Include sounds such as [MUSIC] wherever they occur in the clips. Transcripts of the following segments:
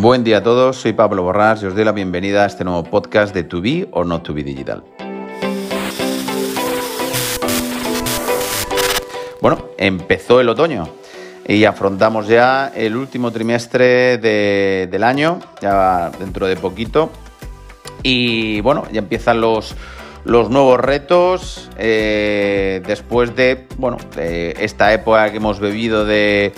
Buen día a todos, soy Pablo Borrás y os doy la bienvenida a este nuevo podcast de To Be or Not To Be Digital. Bueno, empezó el otoño y afrontamos ya el último trimestre del año, ya dentro de poquito. Y bueno, ya empiezan los, los nuevos retos eh, después de, bueno, esta época que hemos bebido de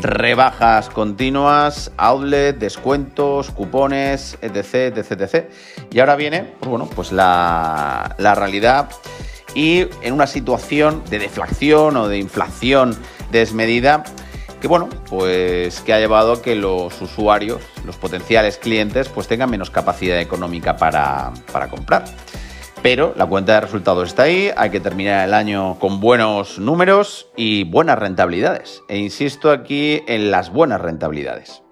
rebajas continuas, outlet, descuentos, cupones, etc, etc, etc. Y ahora viene, pues bueno, pues la, la realidad y en una situación de deflación o de inflación desmedida que bueno, pues que ha llevado a que los usuarios, los potenciales clientes, pues tengan menos capacidad económica para, para comprar. Pero la cuenta de resultados está ahí, hay que terminar el año con buenos números y buenas rentabilidades. E insisto aquí en las buenas rentabilidades.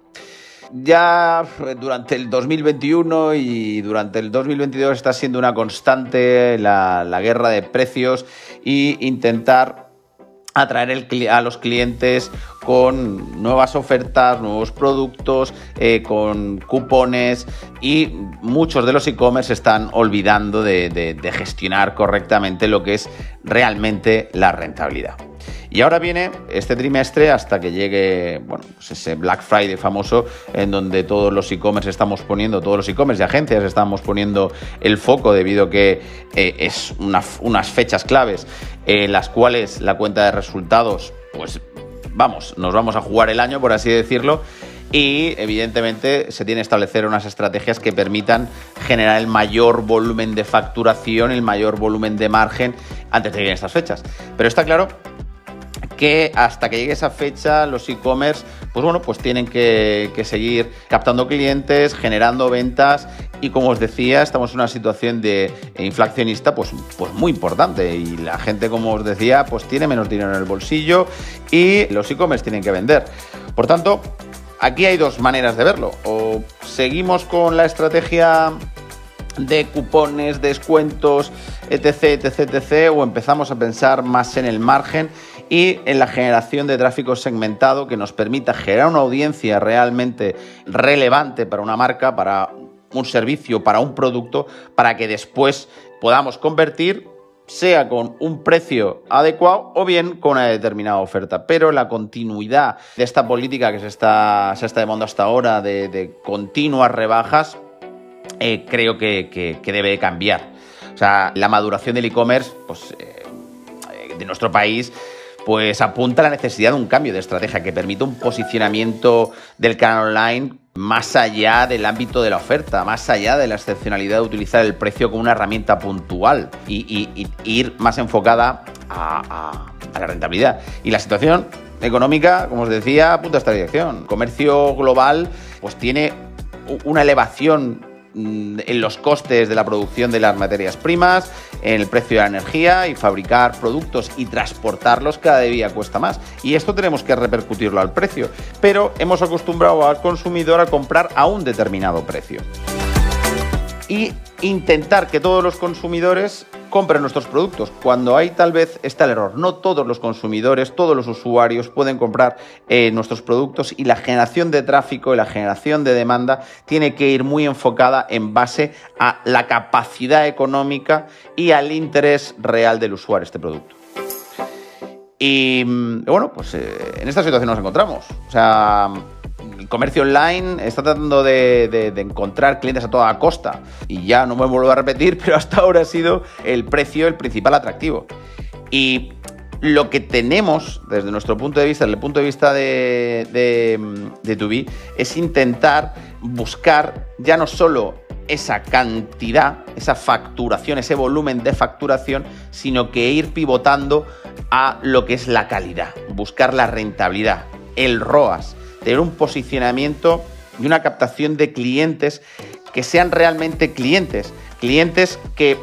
Ya durante el 2021 y durante el 2022 está siendo una constante la, guerra de precios e intentar atraer a los clientes con nuevas ofertas, nuevos productos, eh, con cupones y muchos de los e-commerce están olvidando de gestionar correctamente lo que es realmente la rentabilidad. Y ahora viene este trimestre hasta que llegue, bueno, pues ese Black Friday famoso en donde todos los e-commerce estamos poniendo, todos los e-commerce y agencias estamos poniendo el foco debido a que eh, es unas fechas claves en las cuales la cuenta de resultados, pues vamos, nos vamos a jugar el año, por así decirlo, y evidentemente se tiene que establecer unas estrategias que permitan generar el mayor volumen de facturación, el mayor volumen de margen antes de que lleguen estas fechas. Pero está claro que hasta que llegue esa fecha los e-commerce, pues bueno, pues tienen que, seguir captando clientes, generando ventas y como os decía, estamos en una situación de inflacionista pues, pues muy importante y la gente, como os decía, pues tiene menos dinero en el bolsillo y los e-commerce tienen que vender. Por tanto, aquí hay dos maneras de verlo. O seguimos con la estrategia de cupones, descuentos, etc, etc, etc, o empezamos a pensar más en el margen y en la generación de tráfico segmentado que nos permita generar una audiencia realmente relevante para una marca, para un servicio, para un producto, para que después podamos convertir sea con un precio adecuado o bien con una determinada oferta. Pero la continuidad de esta política que se está, se está demandando hasta ahora de, continuas rebajas, eh, creo que, debe cambiar. O sea, la maduración del e-commerce pues, eh, de nuestro país pues apunta a la necesidad de un cambio de estrategia que permita un posicionamiento del canal online más allá del ámbito de la oferta, más allá de la excepcionalidad de utilizar el precio como una herramienta puntual y, ir más enfocada a, la rentabilidad. Y la situación económica, como os decía, apunta a esta dirección. El comercio global pues tiene una elevación en los costes de la producción de las materias primas, en el precio de la energía y fabricar productos y transportarlos cada día cuesta más. Y esto tenemos que repercutirlo al precio. Pero hemos acostumbrado al consumidor a comprar a un determinado precio. Y intentar que todos los consumidores compren nuestros productos. Cuando hay tal vez está el error. No todos los consumidores, todos los usuarios pueden comprar eh, nuestros productos y la generación de tráfico y la generación de demanda tiene que ir muy enfocada en base a la capacidad económica y al interés real del usuario este producto. Y mm, bueno, pues eh, en esta situación nos encontramos. O sea, comercio online está tratando de, encontrar clientes a toda costa. Y ya no me vuelvo a repetir, [LAUGHS] pero hasta ahora ha sido el precio el principal atractivo. Y lo que tenemos desde nuestro punto de vista, desde el punto de vista de, de, de es intentar buscar ya no solo esa cantidad, esa facturación, ese volumen de facturación, sino que ir pivotando a lo que es la calidad, buscar la rentabilidad, el ROAS, tener un posicionamiento y una captación de clientes que sean realmente clientes, clientes que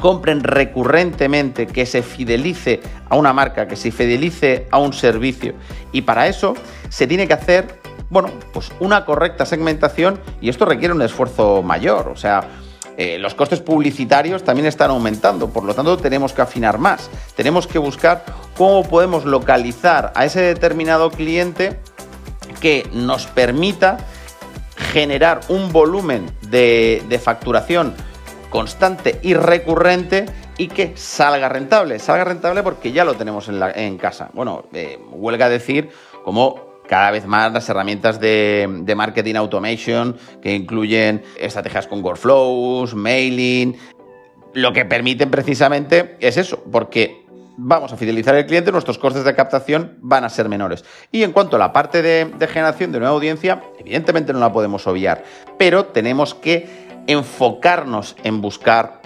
compren recurrentemente, que se fidelice a una marca, que se fidelice a un servicio. Y para eso se tiene que hacer, bueno, pues una correcta segmentación y esto requiere un esfuerzo mayor. O sea, eh, los costes publicitarios también están aumentando, por lo tanto tenemos que afinar más. Tenemos que buscar cómo podemos localizar a ese determinado cliente que nos permita generar un volumen de, facturación constante y recurrente y que salga rentable. Salga rentable porque ya lo tenemos en, casa. Bueno, eh, huelga decir como cada vez más las herramientas de, de, marketing automation que incluyen estrategias con workflows, mailing, lo que permiten precisamente es eso, porque vamos a fidelizar al cliente, nuestros costes de captación van a ser menores. Y en cuanto a la parte de, generación de nueva audiencia, evidentemente no la podemos obviar, pero tenemos que enfocarnos en buscar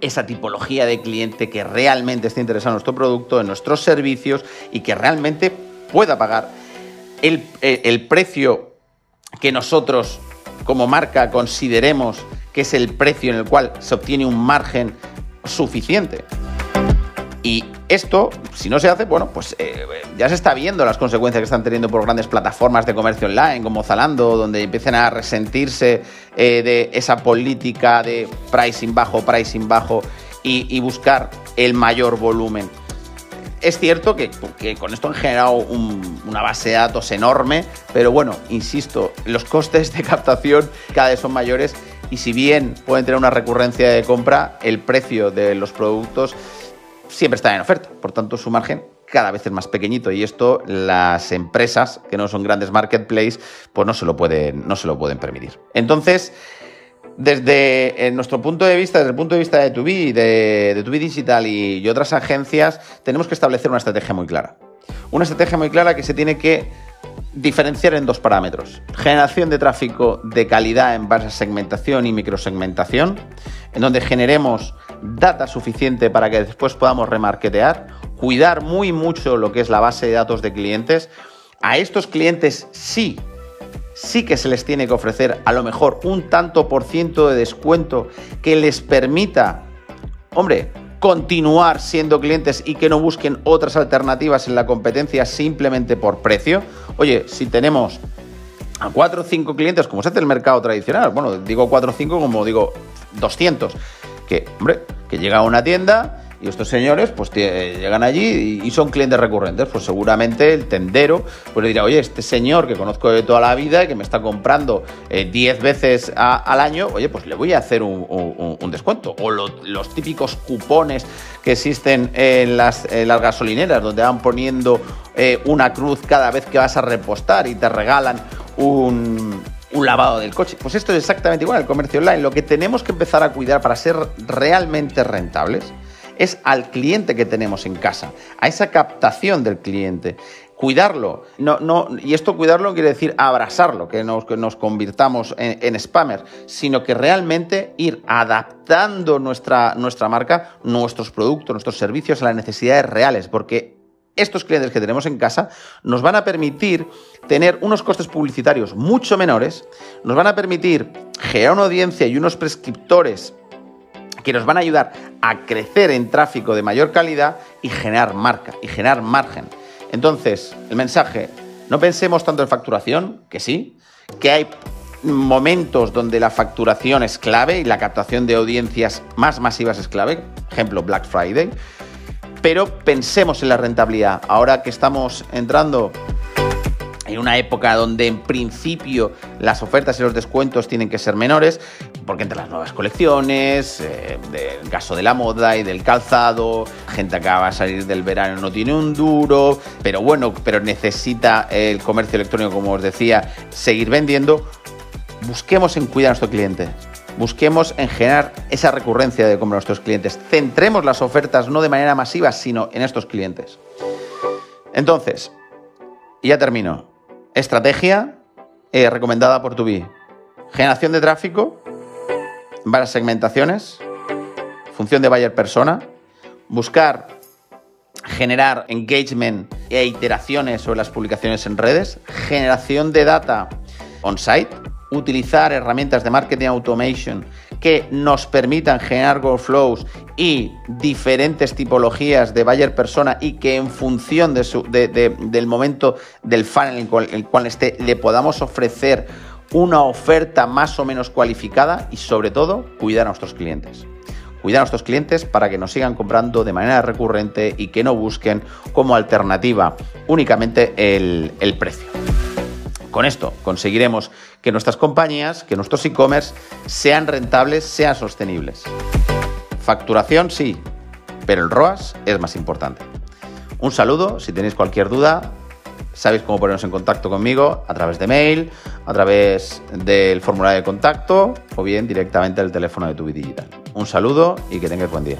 esa tipología de cliente que realmente esté interesado en nuestro producto, en nuestros servicios y que realmente pueda pagar el, el precio que nosotros como marca consideremos que es el precio en el cual se obtiene un margen suficiente. Y esto, si no se hace, bueno, pues eh, ya se está viendo las consecuencias que están teniendo por grandes plataformas de comercio online como Zalando, donde empiezan a resentirse eh, de esa política de pricing bajo, pricing bajo y, buscar el mayor volumen. Es cierto que, con esto han generado una base de datos enorme, pero bueno, insisto, los costes de captación cada vez son mayores y si bien pueden tener una recurrencia de compra, el precio de los productos siempre está en oferta. Por tanto, su margen cada vez es más pequeñito y esto las empresas que no son grandes marketplaces pues no se lo pueden, no se lo pueden permitir. Entonces, desde nuestro punto de vista, desde el punto de vista de Tubi, de, de Digital y otras agencias, tenemos que establecer una estrategia muy clara. Una estrategia muy clara que se tiene que diferenciar en dos parámetros. Generación de tráfico de calidad en base a segmentación y microsegmentación, en donde generemos data suficiente para que después podamos remarketear, cuidar muy mucho lo que es la base de datos de clientes. A estos clientes sí, sí que se les tiene que ofrecer a lo mejor un tanto por ciento de descuento que les permita, hombre, continuar siendo clientes y que no busquen otras alternativas en la competencia simplemente por precio. Oye, si tenemos a 4 o 5 clientes, como se hace el mercado tradicional, bueno, digo 4 o 5 como digo 200, que, hombre, que llega a una tienda y estos señores pues llegan allí y son clientes recurrentes, pues seguramente el tendero pues le dirá, oye, este señor que conozco de toda la vida y que me está comprando 10 eh, veces al año, oye, pues le voy a hacer un, descuento. O los típicos cupones que existen en las, gasolineras, donde van poniendo eh, una cruz cada vez que vas a repostar y te regalan un un lavado del coche. Pues esto es exactamente igual el comercio online. Lo que tenemos que empezar a cuidar para ser realmente rentables es al cliente que tenemos en casa, a esa captación del cliente. Cuidarlo, no, no, y esto cuidarlo quiere decir abrazarlo, que nos, que nos convirtamos en, en spammers, sino que realmente ir adaptando nuestra, nuestra marca, nuestros productos, nuestros servicios a las necesidades reales, porque estos clientes que tenemos en casa nos van a permitir tener unos costes publicitarios mucho menores, nos van a permitir generar una audiencia y unos prescriptores que nos van a ayudar a crecer en tráfico de mayor calidad y generar marca y generar margen. Entonces, el mensaje, no pensemos tanto en facturación, que sí, que hay momentos donde la facturación es clave y la captación de audiencias más masivas es clave, ejemplo Black Friday, pero pensemos en la rentabilidad. Ahora que estamos entrando en una época donde en principio las ofertas y los descuentos tienen que ser menores, porque entre las nuevas colecciones, eh, del caso de la moda y del calzado, gente acaba de salir del verano no tiene un duro, pero bueno, pero necesita el comercio electrónico, como os decía, seguir vendiendo, busquemos en cuidar a nuestro cliente. Busquemos en generar esa recurrencia de compra a nuestros clientes. Centremos las ofertas no de manera masiva, sino en estos clientes. Entonces, ya termino. Estrategia eh, recomendada por Tubi. Generación de tráfico, varias segmentaciones, función de buyer persona, buscar generar engagement e iteraciones sobre las publicaciones en redes, generación de data on-site, utilizar herramientas de marketing automation que nos permitan generar workflows y diferentes tipologías de buyer persona y que en función del momento del funnel en el cual, esté le podamos ofrecer una oferta más o menos cualificada y sobre todo cuidar a nuestros clientes. Cuidar a nuestros clientes para que nos sigan comprando de manera recurrente y que no busquen como alternativa únicamente el precio. Con esto conseguiremos que nuestras compañías, que nuestros e-commerce sean rentables, sean sostenibles. Facturación sí, pero el ROAS es más importante. Un saludo, si tenéis cualquier duda, sabéis cómo poneros en contacto conmigo a través de mail, a través del formulario de contacto o bien directamente del teléfono de tu digital. Un saludo y que tengáis buen día.